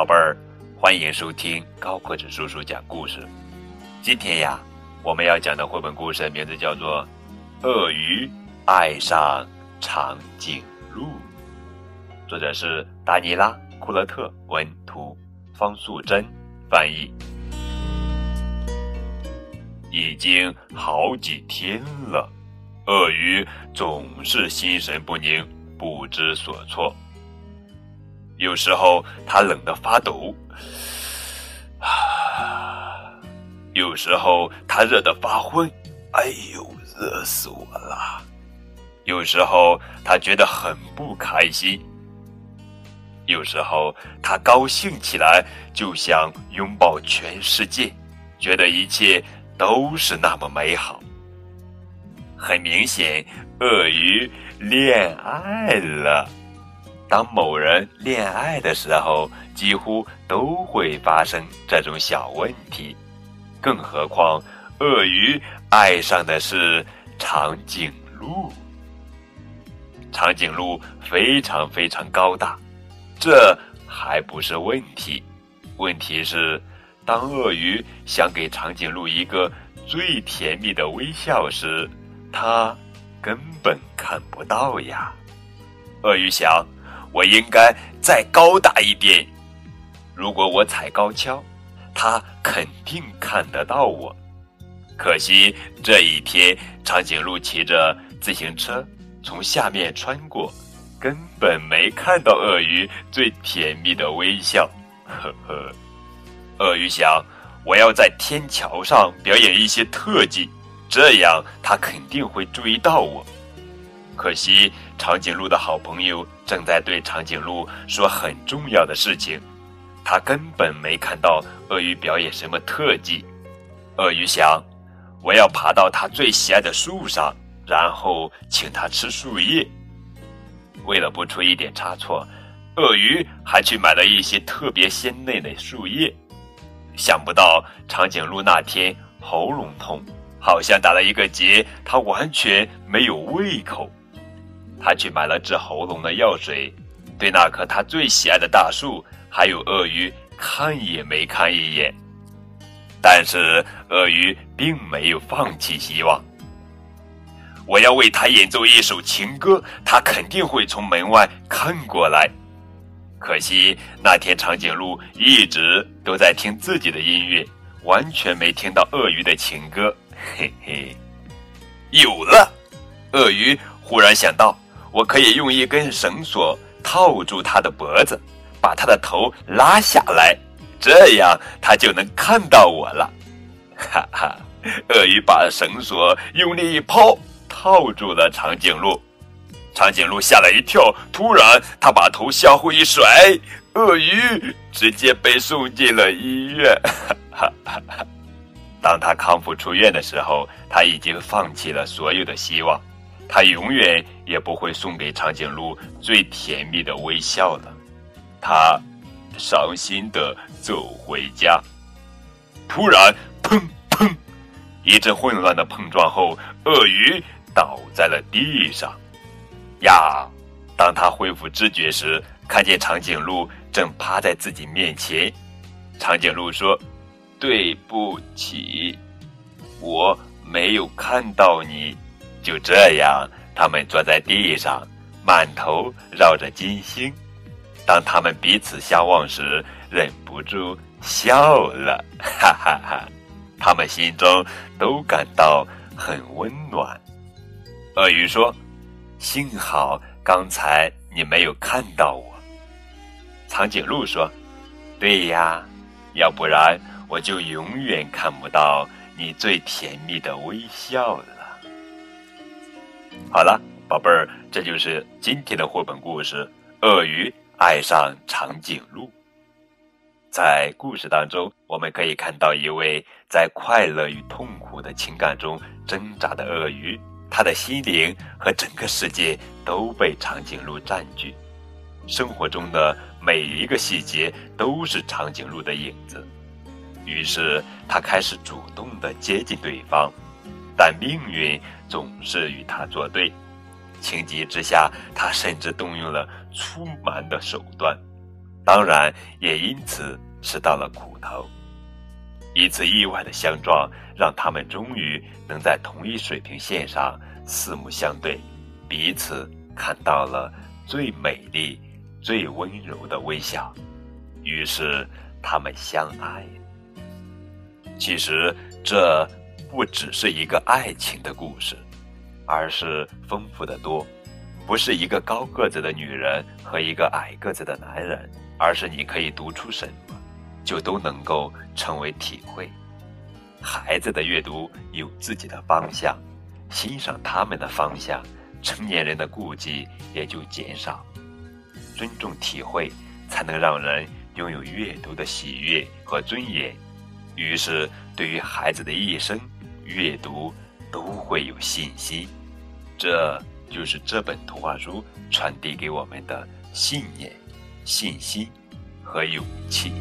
宝贝儿，欢迎收听高个子叔叔讲故事。今天呀，我们要讲的绘本故事名字叫做《鳄鱼爱上长颈鹿》，作者是达尼拉·库勒特，文图，方素珍翻译。已经好几天了，鳄鱼总是心神不宁，不知所措。有时候他冷得发抖，啊；有时候他热得发昏，哎呦，热死我了！有时候他觉得很不开心，有时候他高兴起来就想拥抱全世界，觉得一切都是那么美好。很明显，鳄鱼恋爱了。当某人恋爱的时候，几乎都会发生这种小问题，更何况鳄鱼爱上的是长颈鹿。长颈鹿非常非常高大，这还不是问题，问题是，当鳄鱼想给长颈鹿一个最甜蜜的微笑时，它根本看不到呀。鳄鱼想。我应该再高大一点。如果我踩高跷，他肯定看得到我。可惜这一天，长颈鹿骑着自行车从下面穿过，根本没看到鳄鱼最甜蜜的微笑。呵呵，鳄鱼想，我要在天桥上表演一些特技，这样他肯定会注意到我。可惜，长颈鹿的好朋友正在对长颈鹿说很重要的事情，他根本没看到鳄鱼表演什么特技。鳄鱼想，我要爬到他最喜爱的树上，然后请他吃树叶。为了不出一点差错，鳄鱼还去买了一些特别鲜嫩的树叶。想不到长颈鹿那天喉咙痛，好像打了一个结，它完全没有胃口。他去买了治喉咙的药水，对那棵他最喜爱的大树还有鳄鱼看也没看一眼。但是鳄鱼并没有放弃希望。我要为他演奏一首情歌，他肯定会从门外看过来。可惜那天长颈鹿一直都在听自己的音乐，完全没听到鳄鱼的情歌。嘿嘿，有了！鳄鱼忽然想到。我可以用一根绳索套住它的脖子，把它的头拉下来，这样它就能看到我了。哈哈！鳄鱼把绳索用力一抛，套住了长颈鹿。长颈鹿吓了一跳，突然它把头向后一甩，鳄鱼直接被送进了医院。哈哈！当他康复出院的时候，他已经放弃了所有的希望。他永远也不会送给长颈鹿最甜蜜的微笑了。他伤心的走回家。突然，砰砰，一阵混乱的碰撞后，鳄鱼倒在了地上。呀！当他恢复知觉时，看见长颈鹿正趴在自己面前。长颈鹿说：“对不起，我没有看到你。”就这样，他们坐在地上，满头绕着金星。当他们彼此相望时，忍不住笑了，哈哈哈！他们心中都感到很温暖。鳄鱼说：“幸好刚才你没有看到我。”长颈鹿说：“对呀，要不然我就永远看不到你最甜蜜的微笑了。”好了，宝贝儿，这就是今天的绘本故事《鳄鱼爱上长颈鹿》。在故事当中，我们可以看到一位在快乐与痛苦的情感中挣扎的鳄鱼，他的心灵和整个世界都被长颈鹿占据。生活中的每一个细节都是长颈鹿的影子，于是他开始主动的接近对方。但命运总是与他作对，情急之下，他甚至动用了粗蛮的手段。当然也因此吃到了苦头。一次意外的相撞，让他们终于能在同一水平线上四目相对，彼此看到了最美丽、最温柔的微笑。于是，他们相爱。其实，这不只是一个爱情的故事，而是丰富的多。不是一个高个子的女人和一个矮个子的男人，而是你可以读出什么，就都能够成为体会。孩子的阅读有自己的方向，欣赏他们的方向，成年人的顾忌也就减少。尊重体会，才能让人拥有阅读的喜悦和尊严。于是，对于孩子的一生，阅读都会有信心。这就是这本图画书传递给我们的信念、信心和勇气。